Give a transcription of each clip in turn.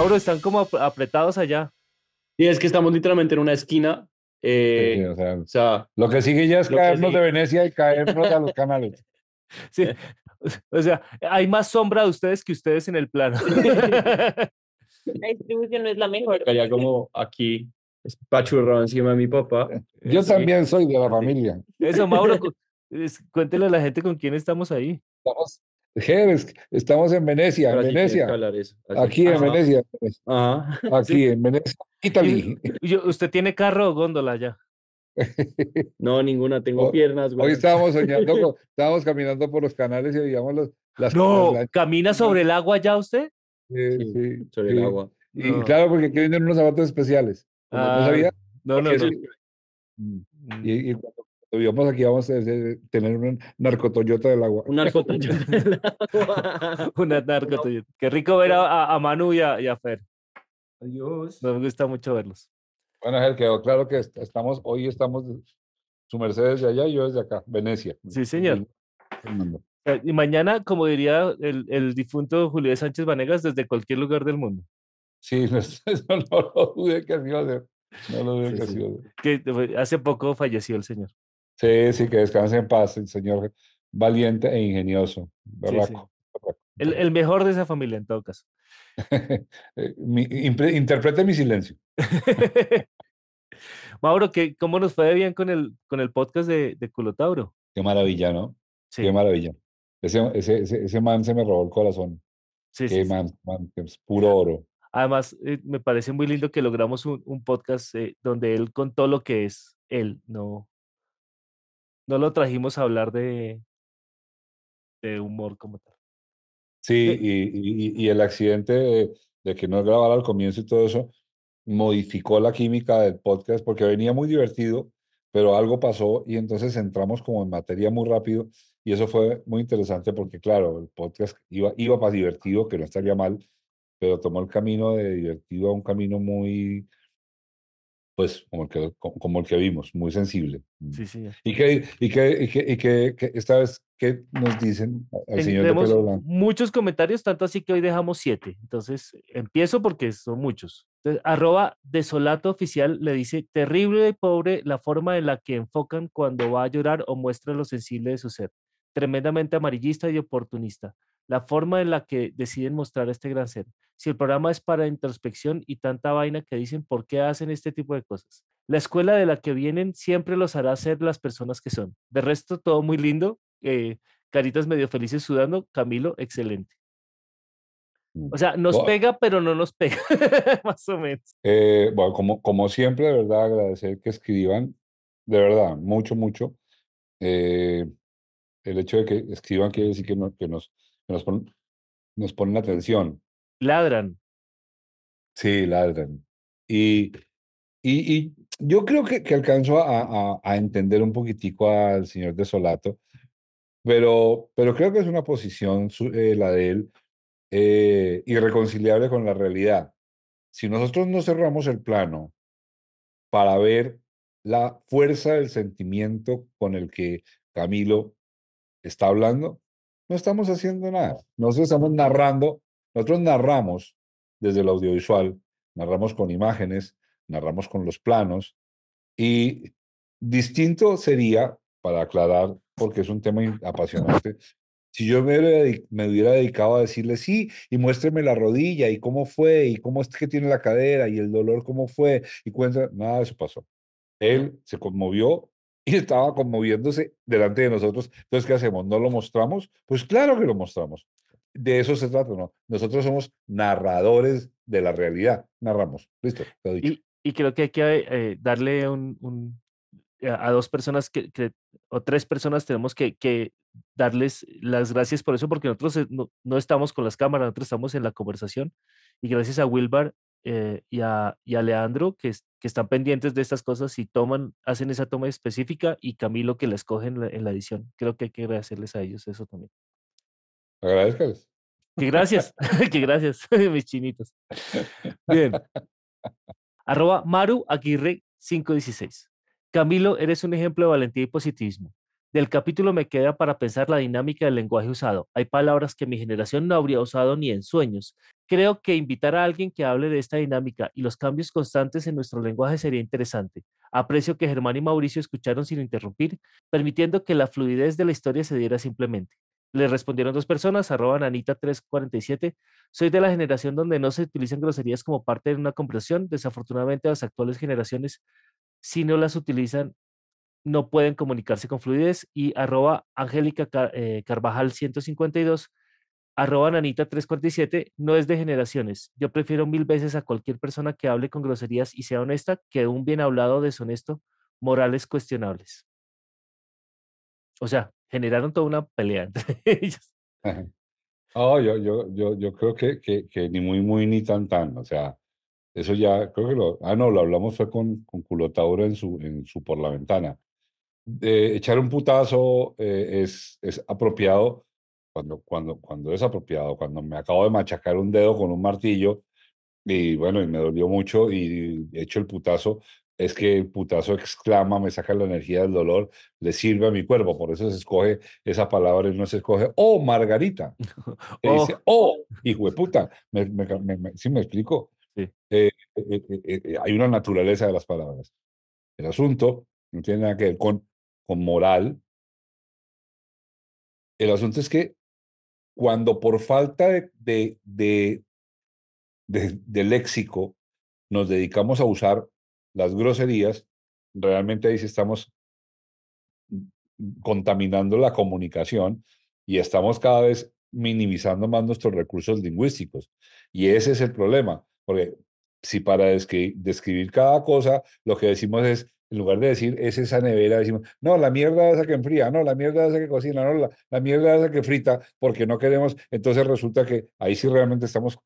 Mauro, están como ap- apretados allá. Y es que estamos literalmente en una esquina. eh, Sí, o sea, o sea, lo que sigue ya es caernos de. Venecia y caernos a los canales. Sí. O sea, hay más sombra de ustedes que ustedes en el plano. La distribución no es la mejor. caía como aquí, espachurrado encima de mi papá. Yo Sí. también soy de la familia. Eso, Mauro, cuéntele a la gente con quién estamos ahí. Estamos, Jerez, estamos en Venecia, en Venecia. eso. Aquí en Venecia. Ajá. Aquí en Venecia. Italy. ¿Usted tiene carro o góndola ya? No, ninguna, tengo piernas, güey. Hoy estábamos soñando, con- estábamos caminando por los canales y veíamos los, las No, las- ¿camina sobre el agua ya usted? sí, Sí, sí, sobre el agua. Y No. claro, porque aquí vienen unos zapatos especiales. Ah, no sabía. No, no, no. Mm. Y, y cuando vivamos aquí vamos a tener tener un narcotoyota del agua. Un narcotoyo del agua. Una narco. Qué rico ver a, Manu y a, y a Fer. Adiós. Me gusta mucho verlos. Bueno, Ángel, quedó claro que est- estamos, hoy estamos, su merced desde allá y yo desde acá, Venecia. Sí, señor. Eh, Y mañana, como diría el, el difunto Julio Sánchez Vanegas, desde cualquier lugar del mundo. Sí, no, eso no lo dudé que así iba a ser. No lo dudé Sí, que sí. así iba a ser. Que fue- hace poco falleció el señor. Sí, sí, que descanse en paz, el señor valiente e ingenioso. sí. El, mejor de esa familia, en todo caso. Eh, mi- interprete mi silencio. Mauro, ¿qué, ¿cómo nos fue bien con el, con el podcast de, de Culotauro? Qué maravilla, ¿no? Sí, Qué maravilla. Ese, ese, ese, ese man se me robó el corazón. sí, Qué sí, sí. man, man, que es puro oro. Además, eh, me parece muy lindo que logramos un, un podcast eh, donde él contó lo que es él, no, no lo trajimos a hablar de, de humor como tal. Sí, Eh, y, y- y el accidente de, de que no grabara al comienzo y todo eso modificó la química del podcast porque venía muy divertido, pero algo pasó y entonces entramos como en materia muy rápido y eso fue muy interesante porque claro, el podcast iba, iba para divertido, que no estaría mal, pero tomó el camino de divertido a un camino muy, pues, como el que, co- como el que vimos, muy sensible. Sí, sí. ¿Y qué, y qué, y qué, y qué- esta vez, qué nos dicen al señor de pelo blanco? muchos comentarios, tanto así que hoy dejamos siete. Entonces, empiezo porque son muchos. Entonces, arroba desolato oficial le dice, terrible y pobre la forma en la que enfocan cuando va a llorar o muestra lo sensible de su ser. Tremendamente amarillista y oportunista. La forma en la que deciden mostrar este gran ser. Si el programa es para introspección y tanta vaina que dicen, ¿por qué hacen este tipo de cosas? La escuela de la que vienen siempre los hará ser las personas que son. De resto, todo muy lindo. eh, caritas medio felices sudando. Camilo, excelente. Mm. O sea, nos pega, pero no nos pega, más o menos. Eh, bueno, como, como siempre, de verdad, agradecer que escriban, de verdad, mucho, mucho. Eh, el hecho de que escriban quiere decir que, no- que nos, nos, ponen, nos ponen atención. Ladran. Sí, ladran. Y, y, y yo creo que, que alcanzo a, a- a entender un poquitico al señor de Solato, pero, pero creo que es una posición eh, la de él eh, irreconciliable con la realidad. Si nosotros no cerramos el plano para ver la fuerza del sentimiento con el que Camilo está hablando, no estamos haciendo nada. Nosotros estamos narrando, nosotros narramos desde el audiovisual, narramos con imágenes, narramos con los planos y distinto sería, para aclarar, porque es un tema apasionante, si yo me hubiera, me hubiera dedicado a decirle, sí, y muéstreme la rodilla, y cómo fue, y cómo es que tiene la cadera, y el dolor cómo fue, y cuenta, nada de eso pasó. Él se conmovió y estaba conmoviéndose delante de nosotros. Entonces, ¿qué hacemos? ¿No lo mostramos? Pues claro que lo mostramos. De eso se trata, ¿no? Nosotros somos narradores de la realidad. Narramos. Listo, lo dicho. Y, y creo que hay que eh, darle un, un- a dos personas que, que- o tres personas tenemos que, que darles las gracias por eso, porque nosotros eh, no, no estamos con las cámaras, nosotros estamos en la conversación. Y gracias a Wilbar eh, y, a, y a Leandro, que, que están pendientes de estas cosas y toman, hacen esa toma específica, y Camilo que la escoge en la, en la edición. Creo que hay que agradecerles a ellos eso también. Agradezcales. Que gracias, que gracias, mis chinitos. Bien. Arroba Maru Aguirre 516. Camilo, eres un ejemplo de valentía y positivismo. Del capítulo me queda para pensar la dinámica del lenguaje usado. Hay palabras que mi generación no habría usado ni en sueños. Creo que invitar a alguien que hable de esta dinámica y los cambios constantes en nuestro lenguaje sería interesante. Aprecio que Germán y Mauricio escucharon sin interrumpir, permitiendo que la fluidez de la historia se diera simplemente. Le respondieron dos personas, arroba Anita347. Soy de la generación donde no se utilizan groserías como parte de una conversación. Desafortunadamente, las actuales generaciones, si no las utilizan, no pueden comunicarse con fluidez. Y arroba Angélica eh, Carvajal 152, arroba Nanita 347, no es de generaciones. Yo prefiero mil veces a cualquier persona que hable con groserías y sea honesta que un bien hablado deshonesto, morales cuestionables. O sea, generaron toda una pelea entre ellos. Oh, yo, yo, yo, yo creo que, que, que, ni muy, muy, ni tan, tan. O sea, eso ya, creo que lo, ah, no, lo hablamos fue con, con Culotauro en su, en su Por la Ventana. De echar un putazo eh, es, es apropiado cuando, cuando, cuando es apropiado, cuando me acabo de machacar un dedo con un martillo y bueno, y me dolió mucho y hecho el putazo, es que el putazo exclama, me saca la energía del dolor, le sirve a mi cuerpo, por eso se escoge esa palabra y no se escoge, oh, Margarita. Se dice, oh, hijo de puta. Me, me, me, ¿Sí me explico? Sí. Eh, eh, eh, hay una naturaleza de las palabras. El asunto no tiene nada que ver con, con moral. El asunto es que cuando por falta de, de, léxico nos dedicamos a usar las groserías, realmente ahí estamos contaminando la comunicación y estamos cada vez minimizando más nuestros recursos lingüísticos. Y ese es el problema, porque si para describir, cada cosa lo que decimos es, en lugar de decir es esa nevera, decimos, no, la mierda esa que enfría, no, la mierda esa que cocina, no, la, la mierda esa que frita, porque no queremos, entonces resulta que ahí sí realmente estamos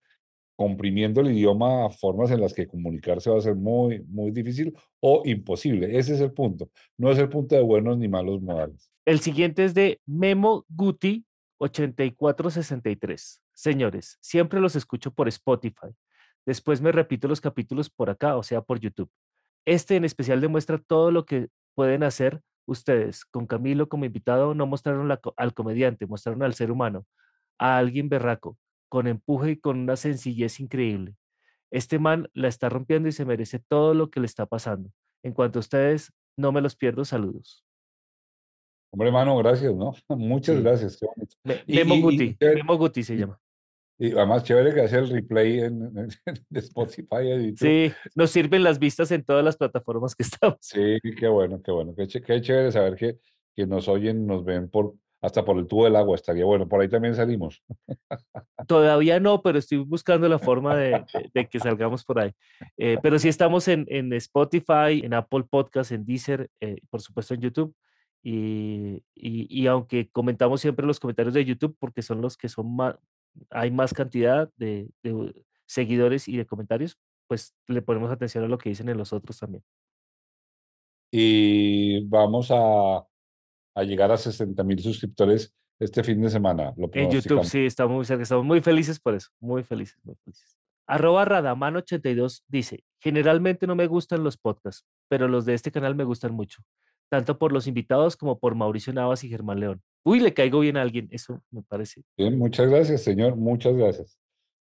comprimiendo el idioma a formas en las que comunicarse va a ser muy, muy difícil o imposible. Ese es el punto. No es el punto de buenos ni malos modales. El siguiente es de Memo Guti 8463. Señores, siempre los escucho por Spotify. Después me repito los capítulos por acá, o sea, por YouTube. Este en especial demuestra todo lo que pueden hacer ustedes. Con Camilo como invitado no mostraron al comediante, mostraron al ser humano, a alguien berraco, con empuje y con una sencillez increíble. Este man la está rompiendo y se merece todo lo que le está pasando. En cuanto a ustedes, no me los pierdo. Saludos. Hombre, hermano, gracias, ¿no? Muchas gracias. Memo Guti, Memo Guti se llama. Y además, chévere que hace el replay en, Spotify. Sí, nos sirven las vistas en todas las plataformas que estamos. Sí, qué bueno, qué bueno. Qué, qué chévere saber que, que nos oyen, nos ven por, hasta por el tubo del agua estaría bueno. Por ahí también salimos. Todavía no, pero estoy buscando la forma de, que salgamos por ahí. Eh, pero sí estamos en, en, Spotify, en Apple Podcast, en Deezer, eh, por supuesto en YouTube. Y, y, aunque comentamos siempre los comentarios de YouTube, porque son los que son más, hay más cantidad de, de seguidores y de comentarios, pues le ponemos atención a lo que dicen en los otros también. Y vamos a a llegar a 60 mil suscriptores este fin de semana. Lo en YouTube, sí, estamos muy cerca, estamos muy felices por eso, muy felices, muy felices. Arroba Radaman82 dice, generalmente no me gustan los podcasts, pero los de este canal me gustan mucho, tanto por los invitados como por Mauricio Navas y Germán León. Uy, le caigo bien a alguien, eso me parece. Bien, muchas gracias, señor, muchas gracias.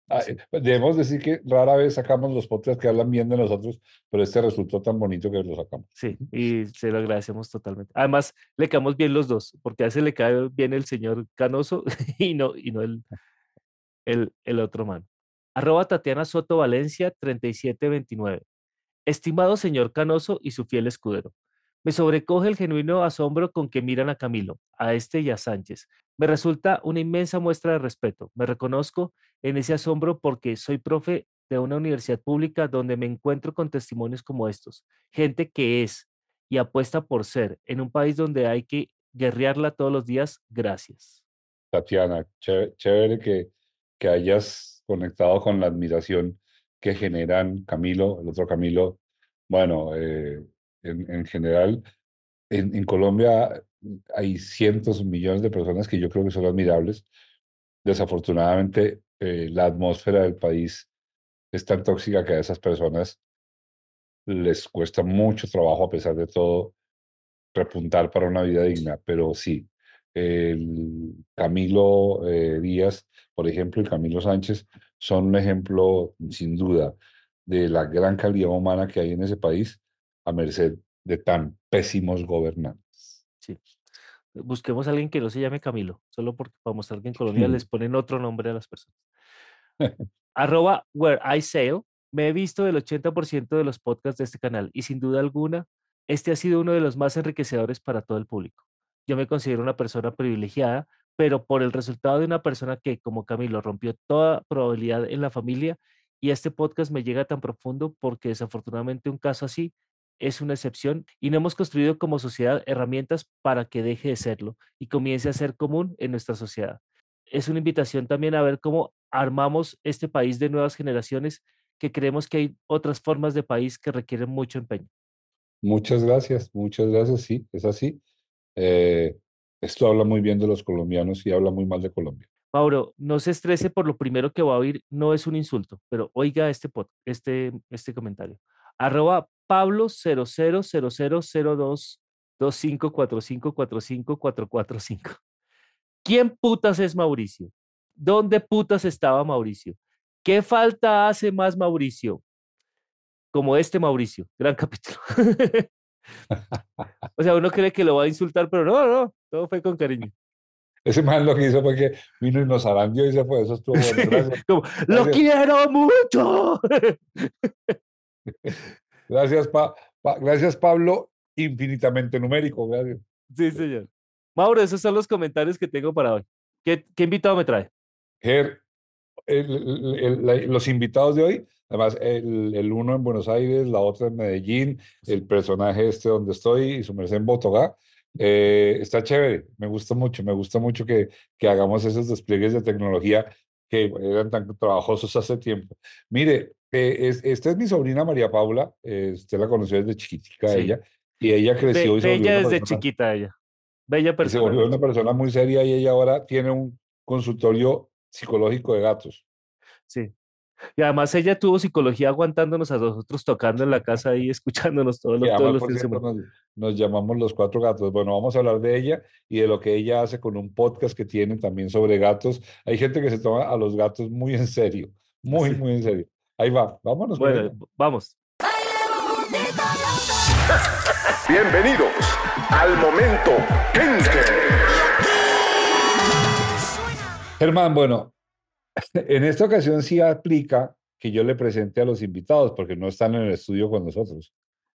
Ah, eh, debemos decir que rara vez sacamos los podcasts que hablan bien de nosotros, pero este resultó tan bonito que lo sacamos. Sí, y se lo agradecemos totalmente. Además, le caemos bien los dos, porque a veces le cae bien el señor Canoso y no, y no el, el, el otro man. Arroba Tatiana Soto Valencia 3729. Estimado señor Canoso y su fiel escudero. Me sobrecoge el genuino asombro con que miran a Camilo, a este y a Sánchez. Me resulta una inmensa muestra de respeto. Me reconozco en ese asombro porque soy profe de una universidad pública donde me encuentro con testimonios como estos. Gente que es y apuesta por ser en un país donde hay que guerrearla todos los días. Gracias. Tatiana, chévere, que, que hayas conectado con la admiración que generan Camilo, el otro Camilo. Bueno, eh, en, general, en, Colombia hay cientos, millones de personas que yo creo que son admirables. Desafortunadamente, eh, la atmósfera del país es tan tóxica que a esas personas les cuesta mucho trabajo, a pesar de todo, repuntar para una vida digna, pero sí, el Camilo eh, Díaz, por ejemplo, y Camilo Sánchez son un ejemplo, sin duda, de la gran calidad humana que hay en ese país a merced de tan pésimos gobernantes. Sí. Busquemos a alguien que no se llame Camilo, solo porque para mostrar que en Colombia les ponen otro nombre a las personas. Arroba where I sail. Me he visto el 80% de los podcasts de este canal y sin duda alguna, este ha sido uno de los más enriquecedores para todo el público. Yo me considero una persona privilegiada, pero por el resultado de una persona que, como Camilo, rompió toda probabilidad en la familia y este podcast me llega tan profundo porque desafortunadamente un caso así es una excepción y no hemos construido como sociedad herramientas para que deje de serlo y comience a ser común en nuestra sociedad. Es una invitación también a ver cómo armamos este país de nuevas generaciones que creemos que hay otras formas de país que requieren mucho empeño. Muchas gracias, muchas gracias, sí, es así. Eh, esto habla muy bien de los colombianos y habla muy mal de Colombia. Mauro, no se estrese por lo primero que va a oír, no es un insulto, pero oiga este, este, este comentario. Arroba Pablo 000002 2545454445. ¿Quién putas es Mauricio? ¿Dónde putas estaba Mauricio? ¿Qué falta hace más Mauricio? Como este Mauricio, gran capítulo. o sea, uno cree que lo va a insultar, pero no, no, todo fue con cariño. Ese man lo que hizo fue que vino y nos arandió y se fue. Eso estuvo bueno. Gracias. Como, ¡Lo quiero mucho! Gracias, pa, pa, gracias, Pablo. Infinitamente numérico. Gracias. Sí, señor. Mauro, esos son los comentarios que tengo para hoy. ¿Qué, qué invitado me trae? Ger, el, el, el, los invitados de hoy, además, el, uno en Buenos Aires, la otra en Medellín, el personaje este donde estoy y su merced en Botogá. Eh, está chévere, me gusta mucho, me gusta mucho que, que hagamos esos despliegues de tecnología que eran tan trabajosos hace tiempo. Mire, eh, es, esta es mi sobrina María Paula, eh, usted la conoció desde chiquitica Sí. ella, y ella creció y se volvió Bella desde persona- chiquita, ella. Bella y se volvió persona. una persona muy seria y ella ahora tiene un consultorio psicológico de gatos. Sí. Y además ella tuvo psicología aguantándonos a nosotros tocando en la casa y escuchándonos todos los, todos los cierto, nos, nos llamamos los cuatro gatos. Bueno, vamos a hablar de ella y de lo que ella hace con un podcast que tiene también sobre gatos. Hay gente que se toma a los gatos muy en serio, muy, Sí. muy en serio. Ahí va, vámonos. Bueno, vamos. Bienvenidos al momento Kenker. Germán, bueno, en esta ocasión sí aplica que yo le presente a los invitados porque no están en el estudio con nosotros.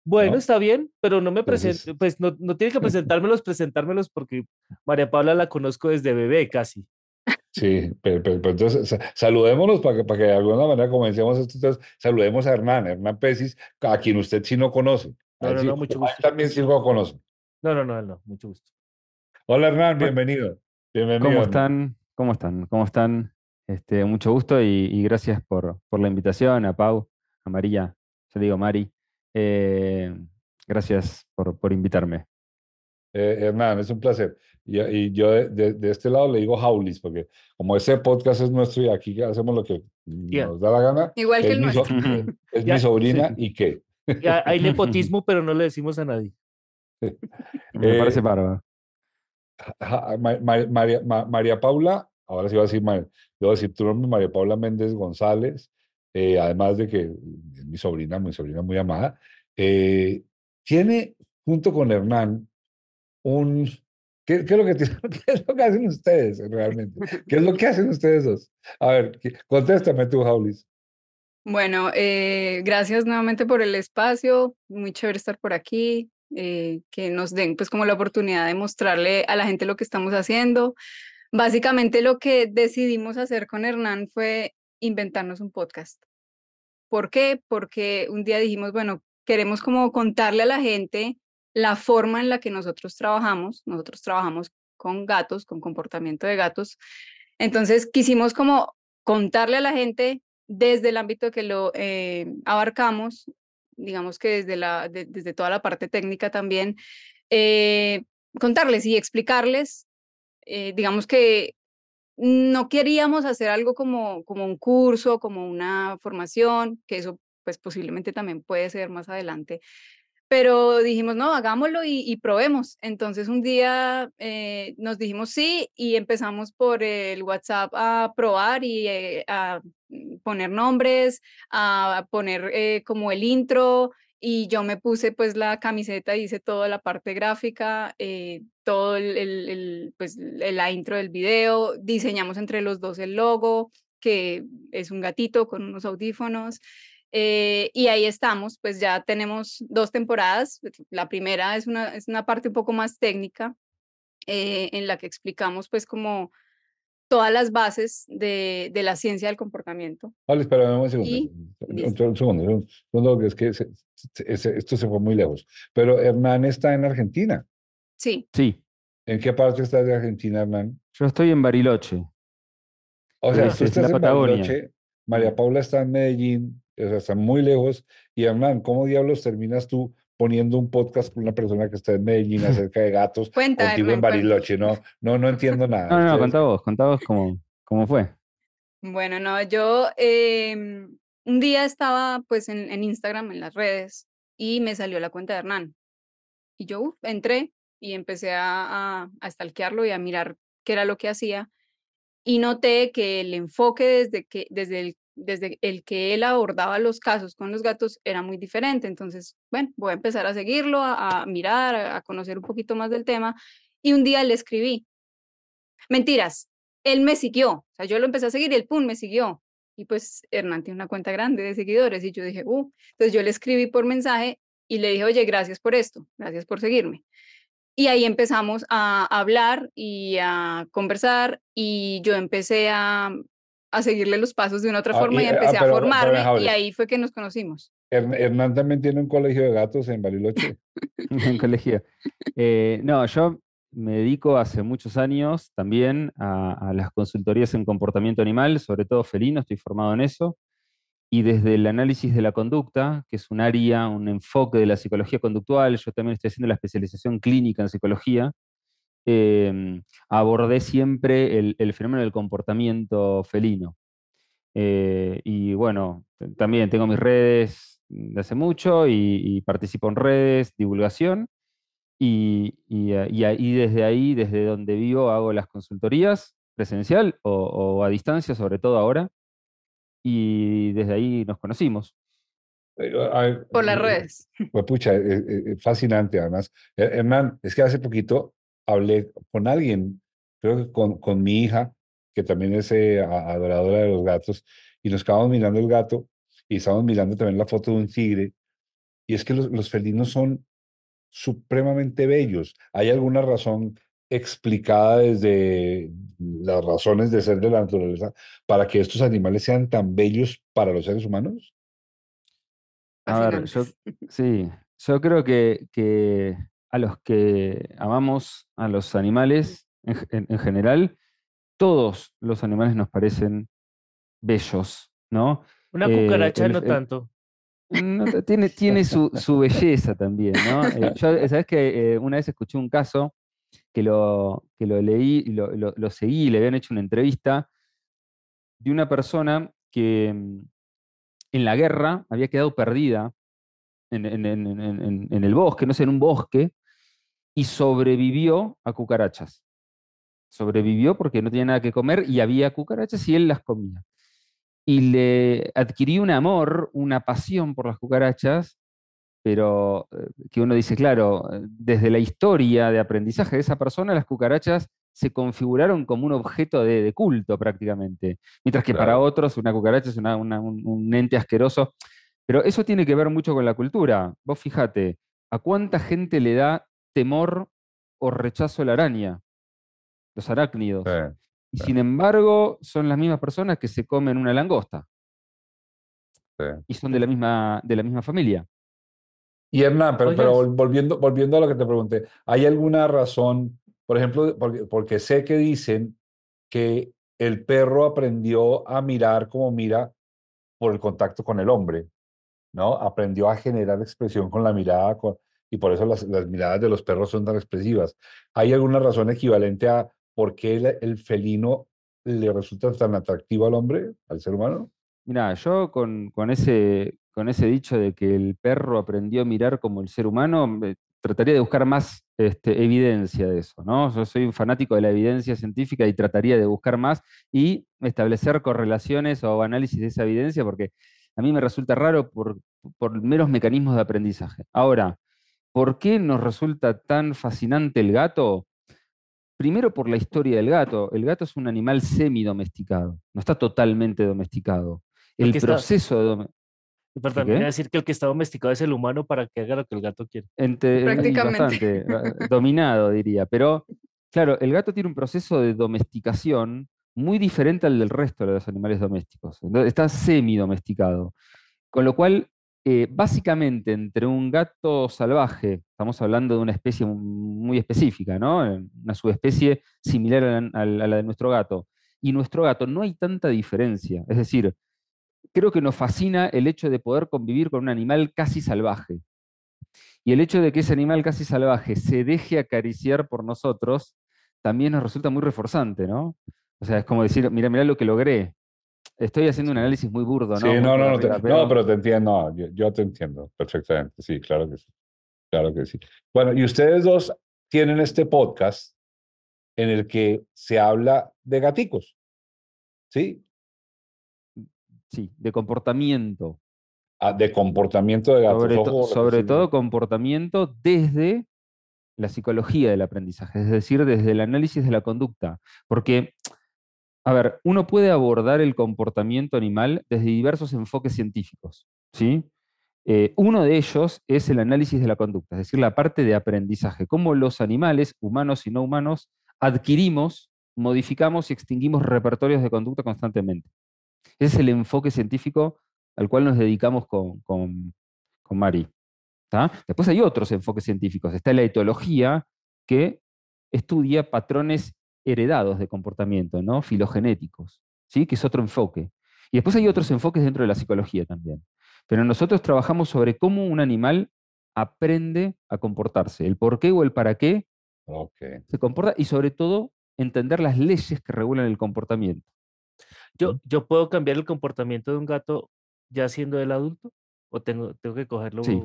Bueno, ¿no? está bien, pero no me presente, pues no, no tiene que presentármelos, presentármelos porque María Paula la conozco desde bebé casi. Sí, pero, pero- pero entonces sa- saludémonos para que, para que de alguna manera comencemos esto. Entonces, saludemos a Hernán, Hernán Pesis, a quien usted sí no conoce. A No, él no, sí- no, mucho a él gusto. también sí lo conoce. No, no, no, no, mucho gusto. Hola Hernán, Bueno. bienvenido. Bienvenido. ¿Cómo Hernán. están? ¿Cómo están? ¿Cómo están? Este, mucho gusto y, y gracias por, por la invitación a Pau, a María, yo digo Mari. Eh, gracias por, por invitarme. Eh, Hernán, es un placer. Y, y yo de, de- de este lado le digo Jaulis, porque como este podcast es nuestro y aquí hacemos lo que nos da la gana, Igual que el so- nuestro. es Ya, mi sobrina sí. y qué. Hay nepotismo, pero no le decimos a nadie. Me Eh, parece bárbaro. Ja- Ma- Ma- María, Ma- María Paula, ahora sí voy a decir, Ma- le voy a decir tu nombre, María Paula Méndez González, eh, además de que es mi sobrina, mi sobrina muy amada, eh, tiene junto con Hernán un... ¿Qué, qué es lo que, qué es lo que hacen ustedes realmente? ¿Qué es lo que hacen ustedes dos? A ver, ¿qué- contéstame tú, Jaulis. Bueno, eh, gracias nuevamente por el espacio, muy chévere estar por aquí, eh, que nos den pues como la oportunidad de mostrarle a la gente lo que estamos haciendo. Básicamente lo que decidimos hacer con Hernán fue inventarnos un podcast. ¿Por qué? Porque un día dijimos, bueno, queremos como contarle a la gente la forma en la que nosotros trabajamos. Nosotros trabajamos con gatos, con comportamiento de gatos. Entonces quisimos como contarle a la gente desde el ámbito que lo eh, abarcamos, digamos que desde, la, de- desde toda la parte técnica también, eh, contarles y explicarles, eh, digamos que no queríamos hacer algo como, como un curso, como una formación, que eso pues posiblemente también puede ser más adelante, pero dijimos, no, hagámoslo y, y probemos. Entonces un día eh, nos dijimos sí y empezamos por el WhatsApp a probar y eh, a poner nombres, a poner eh, como el intro y yo me puse pues la camiseta, hice toda la parte gráfica, eh, todo el, el- el, pues la intro del video, diseñamos entre los dos el logo, que es un gatito con unos audífonos. Eh, y ahí estamos, pues ya tenemos dos temporadas. pues, La primera es una, es una parte un poco más técnica, eh, en la que explicamos pues como todas las bases de, de la ciencia del comportamiento. Vale, espera un segundo. Y- Un, segundo, un segundo, que es que se- se- se- esto se fue muy lejos. Pero Hernán está en Argentina. Sí, Sí, ¿En qué parte estás de Argentina, Hernán? yo estoy en Bariloche. O sea, tú es estás la en Patagonia. Bariloche, María Paula está en Medellín, o sea, está muy lejos. Y Hernán, ¿cómo diablos terminas tú poniendo un podcast con una persona que está en Medellín acerca de gatos Cuenta, contigo en Hernán. Bariloche? No, no, no entiendo nada. No, no, no, Ustedes- contá vos, contá vos cómo, cómo fue. Bueno, no, yo em, un día estaba pues en, en Instagram, en las redes, y me salió la cuenta de Hernán. Y yo uf, entré y empecé a, a, a stalkearlo y a mirar qué era lo que hacía. Y noté que el enfoque desde, que, desde, el, desde el que él abordaba los casos con los gatos era muy diferente. Entonces, bueno, voy a empezar a seguirlo, a, mirar, a, a conocer un poquito más del tema. Y un día le escribí, mentiras, él me siguió, o sea, yo lo empecé a seguir y el pum me siguió. Y pues Hernán tiene una cuenta grande de seguidores y yo dije, uh, entonces yo le escribí por mensaje y le dije, oye, gracias por esto, gracias por seguirme. Y ahí empezamos a hablar y a conversar y yo empecé a, a seguirle los pasos de una otra Ah, forma y, y ah, empecé pero- a pero formarme y ahí fue que nos conocimos. Hern- Hernán también tiene un colegio de gatos en Bariloche. en colegio. Eh, no, yo me dedico hace muchos años también a, a las consultorías en comportamiento animal, sobre todo felino, estoy formado en eso. Y desde el análisis de la conducta, que es un área, un enfoque de la psicología conductual, yo también estoy haciendo la especialización clínica en psicología, eh, abordé siempre el, el fenómeno del comportamiento felino. Eh, y bueno, también tengo mis redes de hace mucho y, y participo en redes, divulgación. Y, y, eh, y desde ahí, desde donde vivo, hago las consultorías presencial o, o a distancia, sobre todo ahora. Y desde ahí nos conocimos. Por las eh, redes. Pues pucha, eh, eh, fascinante además. Eh, Hernán, es que hace poquito hablé con alguien, creo que con, con mi hija, que también es eh, adoradora de los gatos, y nos quedamos mirando el gato y estábamos mirando también la foto de un tigre. Y es que los, los felinos son supremamente bellos. ¿Hay alguna razón explicada desde las razones de ser de la naturaleza para que estos animales sean tan bellos para los seres humanos? A ver, yo, sí, yo creo que, que a los que amamos a los animales en, ge- en- en general, todos los animales nos parecen bellos, ¿no? Una Eh, cucaracha el- no tanto. No, tiene, tiene su, su belleza también, ¿no? Eh, yo, eh, ¿sabes que Una vez escuché un caso que lo, que lo leí, lo, lo- lo seguí, le habían hecho una entrevista de una persona que mm, en la guerra había quedado perdida en- en- en el bosque, no sé, en un bosque, y sobrevivió a cucarachas. Sobrevivió porque no tenía nada que comer y había cucarachas y él las comía y le adquirí un amor, una pasión por las cucarachas, pero eh, que uno dice, claro, eh, desde la historia de aprendizaje de esa persona, las cucarachas se configuraron como un objeto de, de culto prácticamente, mientras que para Claro. otros una cucaracha es una- una- un, un ente asqueroso. Pero eso tiene que ver mucho con la cultura. Vos fíjate, ¿a cuánta gente le da temor o rechazo la araña? Los arácnidos. Y sin embargo, son las mismas personas que se comen una langosta sí. y son de la misma, de la misma familia. Y Hernán, pero, volviendo, volviendo a lo que te pregunté, ¿hay alguna razón, por ejemplo, porque, porque sé que dicen que el perro aprendió a mirar como mira por el contacto con el hombre, ¿no? Aprendió a generar expresión con la mirada con- y por eso las, miradas de los perros son tan expresivas. ¿Hay alguna razón equivalente a por qué el, el felino le resulta tan atractivo al hombre, al ser humano? Mira, yo con, ese, dicho de que el perro aprendió a mirar como el ser humano, trataría de buscar más este, evidencia de eso, ¿no? Yo soy un fanático de la evidencia científica y trataría de buscar más y establecer correlaciones o análisis de esa evidencia, porque a mí me resulta raro por meros mecanismos de aprendizaje. Ahora, ¿por qué nos resulta tan fascinante el gato? Primero por la historia del gato. El gato es un animal semi-domesticado, no está totalmente domesticado. El está- proceso de dom- Perdón, qué? voy a decir que el que está domesticado es el humano para que haga lo que el gato quiere. Ente- y Prácticamente. bastante, eh, dominado, diría. Pero, claro, el gato tiene un proceso de domesticación muy diferente al del resto de los animales domésticos. Entonces, está semi-domesticado. Con lo cual, eh, básicamente, entre un gato salvaje, estamos hablando de una especie muy específica, ¿no? Eh, Una subespecie similar a la, a la de nuestro gato. Y nuestro gato, no hay tanta diferencia. Es decir, creo que nos fascina el hecho de poder convivir con un animal casi salvaje. Y el hecho de que ese animal casi salvaje se deje acariciar por nosotros también nos resulta muy reforzante, ¿no? O sea, es como decir, mira, mira lo que logré. Estoy haciendo un análisis muy burdo, ¿no? Sí, no, no, no, te- no, pero te entiendo, no, yo, yo te entiendo perfectamente, sí, claro que sí, claro que sí. Bueno, y ustedes dos tienen este podcast en el que se habla de gaticos, ¿sí? Sí, de comportamiento. Ah, de comportamiento de gatos. Sobre, to- ojo todo comportamiento desde la psicología del aprendizaje, es decir, desde el análisis de la conducta. Porque, a ver, uno puede abordar el comportamiento animal desde diversos enfoques científicos. ¿sí? Eh, uno de ellos es el análisis de la conducta, es decir, la parte de aprendizaje, cómo los animales, humanos y no humanos, adquirimos, modificamos y extinguimos repertorios de conducta constantemente. Ese es el enfoque científico al cual nos dedicamos con, con, con Mari. ¿tá? Después hay otros enfoques científicos. Está la etología, que estudia patrones heredados de comportamiento, ¿no? filogenéticos, ¿sí? que es otro enfoque. Y después hay otros enfoques dentro de la psicología también. Pero nosotros trabajamos sobre cómo un animal aprende a comportarse, el por qué o el para qué se comporta y sobre todo entender las leyes que regulan el comportamiento. Yo, yo puedo cambiar el comportamiento de un gato ya siendo el adulto o tengo, tengo que cogerlo Sí.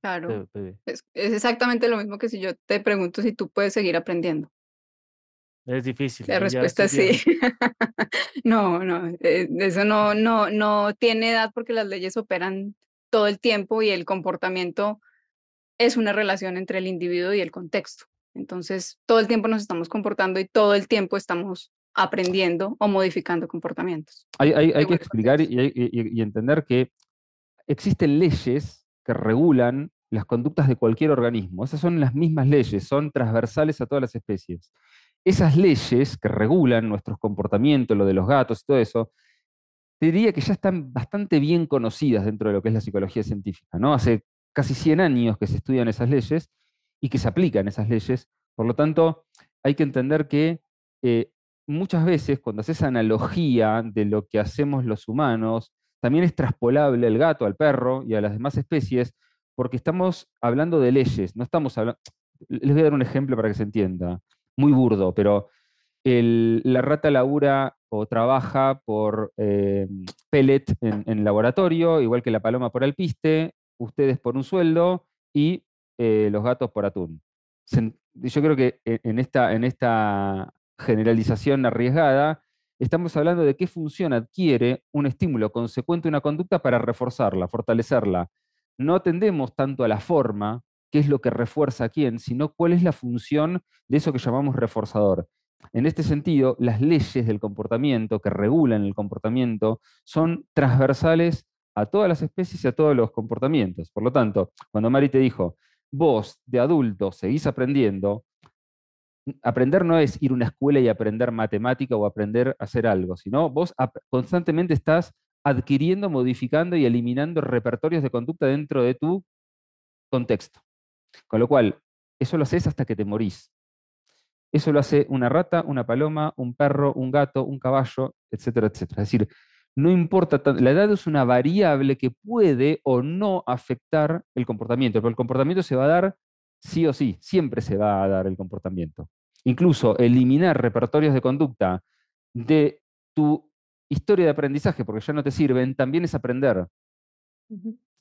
Claro. Es, es exactamente lo mismo que si yo te pregunto si tú puedes seguir aprendiendo. Es difícil. La respuesta sí. No, no, eh, eso no, no, no tiene edad porque las leyes operan todo el tiempo y el comportamiento es una relación entre el individuo y el contexto. Entonces, todo el tiempo nos estamos comportando y todo el tiempo estamos aprendiendo o modificando comportamientos. Hay, hay- hay que explicar y- y- y entender que existen leyes que regulan las conductas de cualquier organismo. Esas son las mismas leyes, son transversales a todas las especies. Esas leyes que regulan nuestros comportamientos, lo de los gatos y todo eso, te diría que ya están bastante bien conocidas dentro de lo que es la psicología científica. ¿no? Hace casi 100 años que se estudian esas leyes y que se aplican esas leyes. Por lo tanto, hay que entender que eh, muchas veces cuando haces analogía de lo que hacemos los humanos, también es traspolable al gato, al perro y a las demás especies, porque estamos hablando de leyes, no estamos hablando... Les voy a dar un ejemplo para que se entienda, muy burdo, pero la rata labura o trabaja por eh, pellet en, en laboratorio, igual que la paloma por alpiste, ustedes por un sueldo y eh, los gatos por atún. Se yo creo que e- en esta, en esta generalización arriesgada, estamos hablando de qué función adquiere un estímulo consecuente a una conducta para reforzarla, fortalecerla. No atendemos tanto a la forma, qué es lo que refuerza a quién, sino cuál es la función de eso que llamamos reforzador. En este sentido, las leyes del comportamiento que regulan el comportamiento son transversales a todas las especies y a todos los comportamientos. Por lo tanto, cuando Mari te dijo, vos de adulto seguís aprendiendo, aprender no es ir a una escuela y aprender matemática o aprender a hacer algo, sino vos constantemente estás adquiriendo, modificando y eliminando repertorios de conducta dentro de tu contexto. Con lo cual, eso lo haces hasta que te morís. Eso lo hace una rata, una paloma, un perro, un gato, un caballo, etcétera, etcétera. Es decir, no importa, la edad es una variable que puede o no afectar el comportamiento, pero el comportamiento se va a dar sí o sí, siempre se va a dar el comportamiento. Incluso eliminar repertorios de conducta de tu historia de aprendizaje, porque ya no te sirven, también es aprender.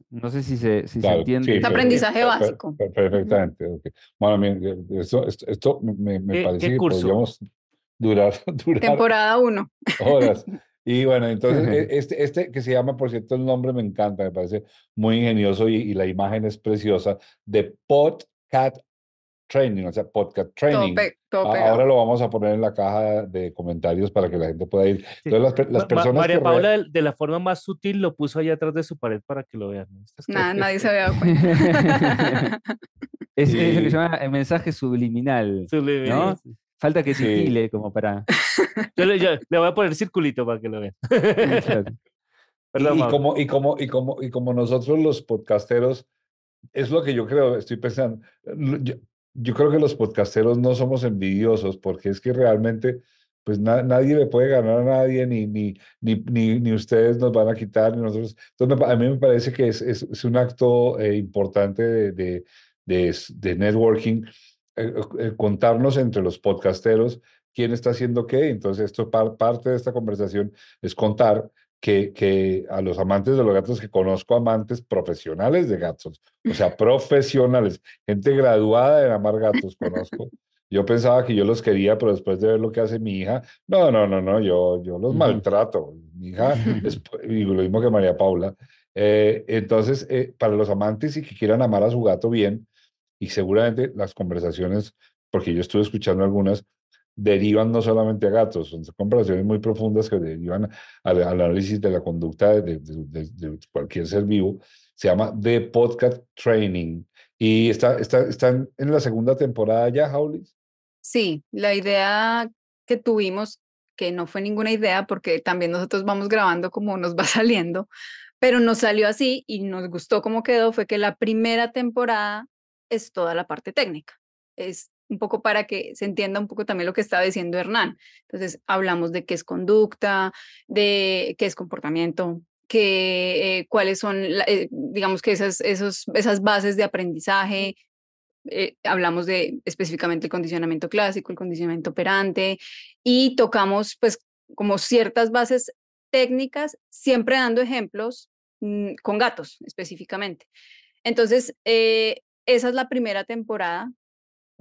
No sé si se, si se Claro, entiende. sí, per- aprendizaje per- per- básico. per- Perfectamente. ok. Bueno, esto, esto, esto me, me ¿Qué- parece que podríamos durar, durar Temporada 1. horas. Y bueno, entonces e- este, este que se llama, por cierto, el nombre me encanta, me parece muy ingenioso y, y la imagen es preciosa, de Podcat Training, o sea, Podcast Training. pe- todo A- pegado. Ahora lo vamos a poner en la caja de comentarios para que la gente pueda ir. Sí. Entonces, las, Ma- personas María que Paula, de, de la forma más sutil, lo puso ahí atrás de su pared para que lo vean. Nada, nadie se había dado cuenta. es, es lo que Y- se llama el mensaje subliminal. Subliminal, ¿no? sí. Falta que Sí. titile como para. Yo le, yo le voy a poner circulito para que lo vean. Y, como, y, como, y, como, y como nosotros los podcasteros, es lo que yo creo, estoy pensando, yo, yo creo que los podcasteros no somos envidiosos porque es que realmente pues na- nadie le puede ganar a nadie, ni, ni, ni, ni, ni ustedes nos van a quitar, ni nosotros. Entonces a mí me parece que es, es, es un acto eh, importante de, de, de, de networking, eh, eh, contarnos entre los podcasteros quién está haciendo qué. Entonces esto par- parte de esta conversación es contar que, que a los amantes de los gatos que conozco, amantes profesionales de gatos, o sea, profesionales, gente graduada en amar gatos conozco. Yo pensaba que yo los quería, pero después de ver lo que hace mi hija, no, no, no, no, yo, yo los maltrato. Mi hija es y lo mismo que María Paula. Eh, entonces, eh, para los amantes y que quieran amar a su gato bien, y seguramente las conversaciones, porque yo estuve escuchando algunas, derivan no solamente a gatos, son conversaciones muy profundas que derivan al, análisis de la conducta de, cualquier ser vivo. Se llama The Podcast Training. Y está, está, están en la segunda temporada ya, Jaulis. Sí, la idea que tuvimos, que no fue ninguna idea, porque también nosotros vamos grabando como nos va saliendo, pero nos salió así y nos gustó cómo quedó, fue que la primera temporada es toda la parte técnica. Es un poco para que se entienda un poco también lo que estaba diciendo Hernán. Entonces, hablamos de qué es conducta, de qué es comportamiento, que, eh, cuáles son, eh, digamos que esas, esos, esas bases de aprendizaje, eh, hablamos de específicamente el condicionamiento clásico, el condicionamiento operante y tocamos pues como ciertas bases técnicas, siempre dando ejemplos mm, con gatos específicamente. Entonces, eh, esa es la primera temporada.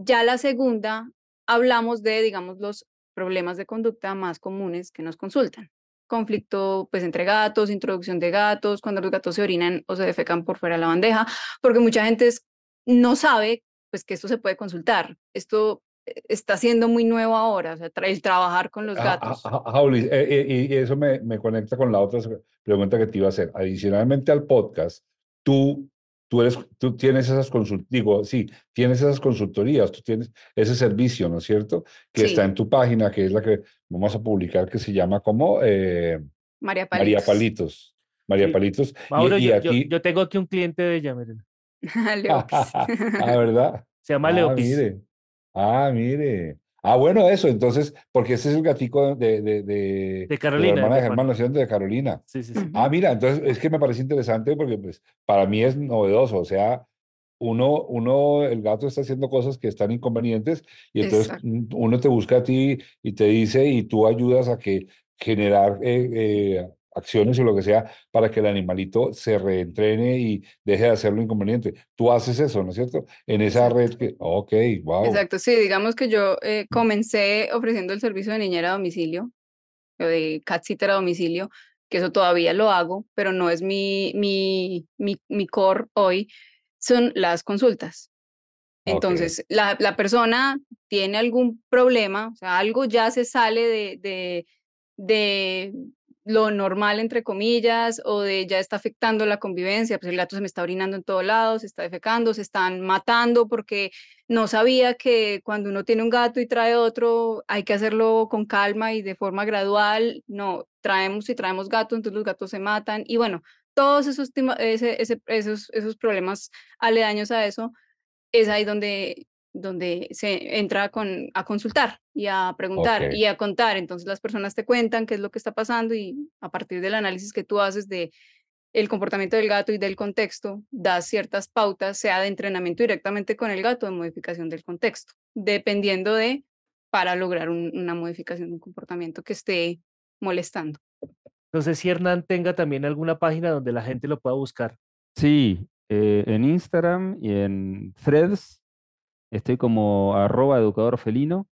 Ya la segunda, hablamos de, digamos, los problemas de conducta más comunes que nos consultan. Conflicto pues entre gatos, introducción de gatos, cuando los gatos se orinan o se defecan por fuera de la bandeja, porque mucha gente es- no sabe pues que esto se puede consultar. Esto eh, está siendo muy nuevo ahora, o sea, tra- el trabajar con los Ja- gatos. ja- Jaulis, eh, eh, y y eso me, me conecta con la otra pregunta que te iba a hacer. Adicionalmente al podcast, tú, tú, eres, tú tienes esas consultorías, digo, sí, tienes esas consultorías, tú tienes ese servicio, ¿no es cierto? Que está en tu página, que es la que vamos a publicar, que se llama como eh, María María Palitos. Palitos. María Sí. Palitos. Mauro, y, yo, yo- aquí, yo tengo aquí un cliente de ella, miren. Leopis. ah, ¿verdad? Se llama Ah, Leopis. mire. Ah, mire. Ah, bueno, eso, entonces, porque ese es el gatico de, de, de, De Carolina, la hermana de de Germán, Juan. ¿no es cierto? de Carolina. Sí, sí, sí. Ah, mira, entonces es que me parece interesante porque pues para mí es novedoso, o sea, uno, uno, el gato está haciendo cosas que están inconvenientes y entonces Exacto. uno te busca a ti y te dice y tú ayudas a que generar eh, eh, acciones o lo que sea para que el animalito se reentrene y deje de hacer lo inconveniente. Tú haces eso, ¿no es cierto? En esa red que, ok, wow. Exacto, sí, digamos que yo eh, comencé ofreciendo el servicio de niñera a domicilio, o de cat sitter a domicilio, que eso todavía lo hago, pero no es mi, mi, mi, mi core hoy, son las consultas. Entonces, la, la persona tiene algún problema, o sea, algo ya se sale de, de, de lo normal, entre comillas, o de ya está afectando la convivencia, pues el gato se me está orinando en todos lados, se está defecando, se están matando porque no sabía que cuando uno tiene un gato y trae otro, hay que hacerlo con calma y de forma gradual. No, traemos y traemos gatos, entonces los gatos se matan. Y bueno, todos esos, esos, esos problemas aledaños a eso, es ahí donde, donde se entra con, a consultar y a preguntar y a contar. Entonces las personas te cuentan qué es lo que está pasando y a partir del análisis que tú haces de el comportamiento del gato y del contexto, das ciertas pautas, sea de entrenamiento directamente con el gato o de modificación del contexto, dependiendo de para lograr un- una modificación de un comportamiento que esté molestando. No sé si Hernán tenga también alguna página donde la gente lo pueda buscar. Sí, eh, en Instagram y en Threads estoy como arroba educador felino.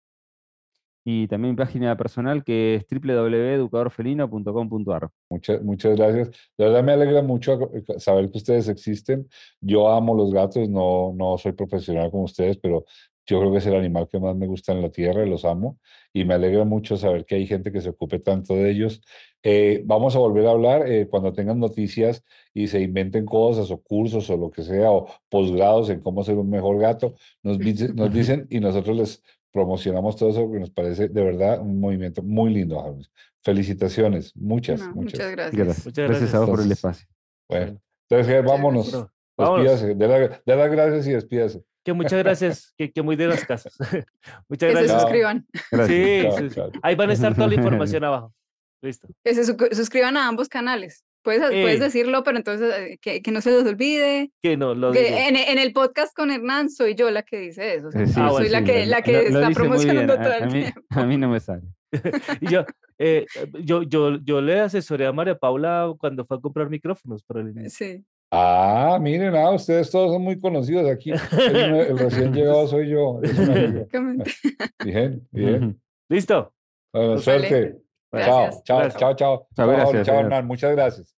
Y también mi página personal que es www.educadorfelino.com.ar. Muchas, muchas gracias. De verdad me alegra mucho eh, saber que ustedes existen. Yo amo los gatos, no, no soy profesional como ustedes, pero yo creo que es el animal que más me gusta en la tierra y los amo. Y me alegra mucho saber que hay gente que se ocupe tanto de ellos. Eh, vamos a volver a hablar eh, cuando tengan noticias y se inventen cosas o cursos o lo que sea, o posgrados en cómo ser un mejor gato. Nos, dice- nos dicen y nosotros les promocionamos todo eso porque nos parece de verdad un movimiento muy lindo. James. Felicitaciones, muchas, No, muchas. muchas gracias. Gracias. Muchas Gracias a vos por el espacio. Bueno, entonces Ger, vámonos. Despídase, de, la- de las gracias y despídase. Que muchas gracias, que, que muy de las casas. muchas Que se gracias. Suscriban. Gracias. Sí. Ahí van a estar toda la información abajo. Listo. Que se su- suscriban a ambos canales. Puedes, puedes Eh. decirlo, pero entonces eh, que, que no se les olvide. Que no, lo Que digo. en, en el podcast con Hernán soy yo la que dice eso. o sea, Eh, sí, Ah, soy bueno, la sí, que, la que lo- está promocionando todo A, el a mí, tiempo. a mí no me sale. Yo, eh, yo, yo, yo le asesoré a María Paula cuando fue a comprar micrófonos para el inicio. Sí. Ah, miren, ah, ustedes todos son muy conocidos aquí. El, recién llegado soy yo. Es una. Bien, bien. Listo. Bueno, Pues Vale. suerte. Chao, chao, Gracias. chao, chao. Chao, Chao, gracias, chao. Hernán, muchas gracias.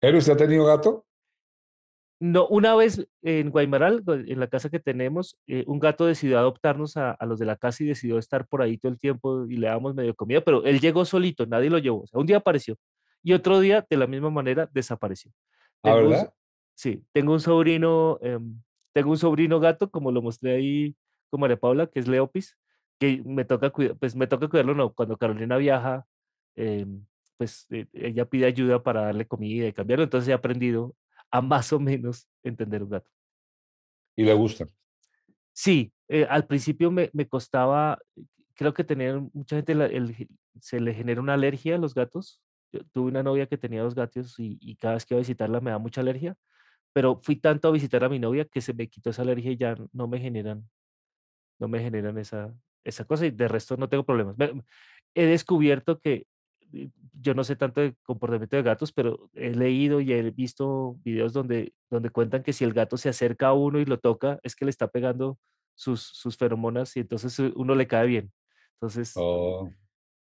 ¿Eru, usted ha tenido gato? No, una vez en Guaymaral, gu- en la casa que tenemos, eh, un gato decidió adoptarnos a, a los de la casa y decidió estar por ahí todo el tiempo y le damos medio comida, pero él llegó solito, nadie lo llevó. O sea, un día apareció y otro día, de la misma manera, desapareció. ¿Ah, Tengo un so- verdad? Sí, tengo un sobrino, em, tengo un sobrino gato, como lo mostré ahí con María Paula, que es Leopis, que me toca pues me toca cuidarlo, no, cuando Carolina viaja, em, pues eh, ella pide ayuda para darle comida y cambiarlo, entonces he aprendido a más o menos entender un gato. Y le gustan. Sí, eh, al principio me, me costaba, creo que tener mucha gente la- el se le genera una alergia a los gatos. Yo tuve una novia que tenía dos gatos y, y cada vez que iba a visitarla me da mucha alergia, pero fui tanto a visitar a mi novia que se me quitó esa alergia y ya no me generan, no me generan esa, esa cosa y de resto no tengo problemas. He descubierto que eh, yo no sé tanto de comportamiento de gatos, pero he leído y he visto videos donde, donde cuentan que si el gato se acerca a uno y lo toca, es que le está pegando sus, sus feromonas y entonces eh, uno le cae bien. Entonces, Oh.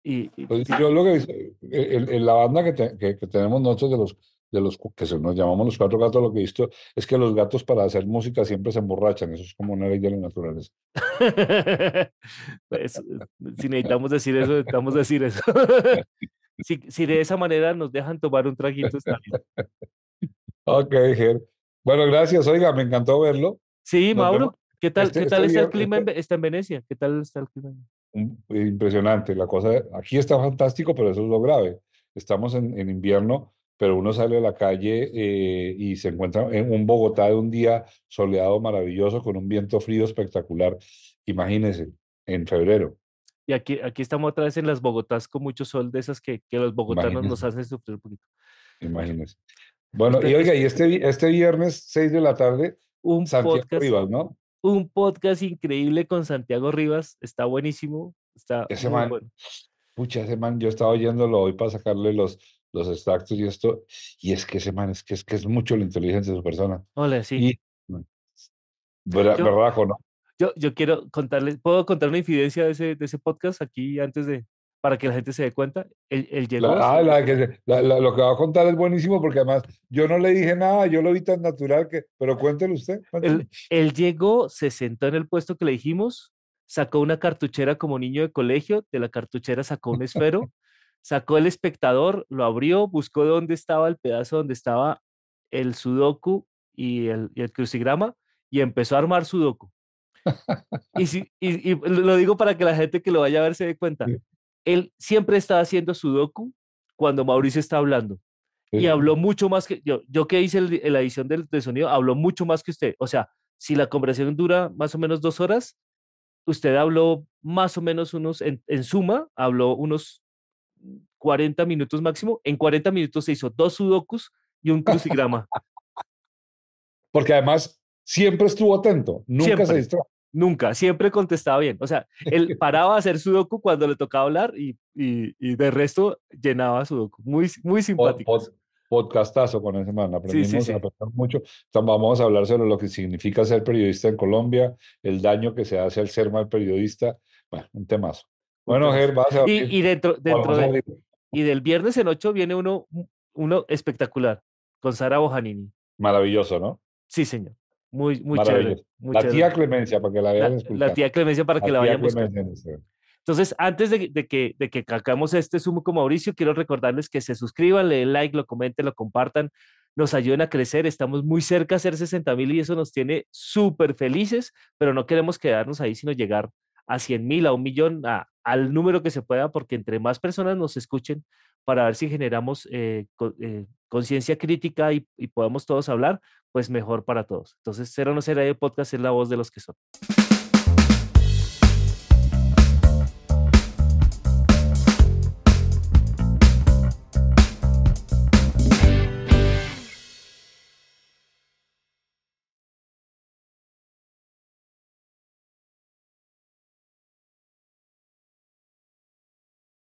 y, y- Pues yo lo que eh, la banda que, te- que, que tenemos nosotros de los, de los que se nos llamamos los cuatro gatos, lo que he visto es que los gatos para hacer música siempre se emborrachan. Eso es como una ley de la naturaleza. pues, si necesitamos decir eso, necesitamos decir eso. si, si de esa manera nos dejan tomar un traguito, está bien. Ok, Ger. Bueno, gracias. Oiga, me encantó verlo. Sí, Nos Mauro, vemos. ¿qué tal, Este- qué este tal está el clima este- está en Venecia? ¿Qué tal está el clima? Impresionante. La cosa, aquí está fantástico, pero eso es lo grave. Estamos en, en invierno, pero uno sale a la calle eh, y se encuentra en un Bogotá de un día soleado maravilloso con un viento frío espectacular. Imagínense, en febrero. Y aquí, aquí estamos otra vez en las Bogotás con mucho sol, de esas que, que los bogotanos nos hacen sufrir un poquito. Imagínense. Bueno, y oiga, y este, este viernes, 6 de la tarde, Un Santiago podcast, Rivas, ¿no? un podcast increíble con Santiago Rivas, está buenísimo, está Ese muy man, bueno. pucha, ese man, yo estaba oyéndolo hoy para sacarle los, los extractos y esto, y es que ese man, es que es, que es mucho la inteligencia de su persona. Hola, sí. Y, ¿verdad, Yo- verdad o no? Yo, yo quiero contarles, ¿puedo contar una infidencia de ese, de ese podcast aquí antes de, para que la gente se dé cuenta? Él, él llegó, La- ah, la que la- lo que va a contar es buenísimo porque además yo no le dije nada, yo lo vi tan natural que, pero cuéntelo usted. él, él llegó, se sentó en el puesto que le dijimos, sacó una cartuchera como niño de colegio, de la cartuchera sacó un esfero, sacó el espectador, lo abrió, buscó dónde estaba el pedazo donde estaba el sudoku y el, y el crucigrama y empezó a armar sudoku. Y, si, y, y lo digo para que la gente que lo vaya a ver se dé cuenta. Sí. Él siempre está haciendo sudoku cuando Mauricio está hablando. Y habló mucho más que yo. Yo que hice el- la edición del, del sonido, habló mucho más que usted. O sea, si la conversación dura más o menos dos horas, usted habló más o menos unos, en, en suma, habló unos 40 minutos máximo. En 40 minutos se hizo dos sudokus y un crucigrama. Porque además siempre estuvo atento, nunca se Siempre. distrajo. Nunca, siempre contestaba bien. O sea, él paraba a hacer sudoku cuando le tocaba hablar y, y, y de resto llenaba sudoku. Muy, muy simpático. pod- podcastazo con ese man. Aprendimos sí. mucho. Entonces, vamos a hablar sobre lo que significa ser periodista en Colombia, el daño que se hace al ser mal periodista. Bueno, un temazo. Bueno. Ger, vas a Y, abrir- y dentro, dentro de, y del viernes en 8 viene uno, uno espectacular con Sara Bojanini. Maravilloso, ¿no? Sí, señor. Muy, muy chévere. Muy La chévere. tía Clemencia, para que la La- vean la, escuchar. tía Clemencia para que la tía vayan buscando. Clemencia en Instagram. Entonces, antes de, de que, de que hagamos este Zoom con Mauricio, quiero recordarles que se suscriban, le den like, lo comenten, lo compartan, nos ayuden a crecer. Estamos muy cerca a hacer 60 mil y eso nos tiene súper felices, pero no queremos quedarnos ahí, sino llegar a 100 mil, a un millón, a- al número que se pueda, porque entre más personas nos escuchen, para ver si generamos eh, eh, conciencia crítica y, y podemos todos hablar, pues mejor para todos. Entonces, Cero No Será de Podcast es la voz de los que son.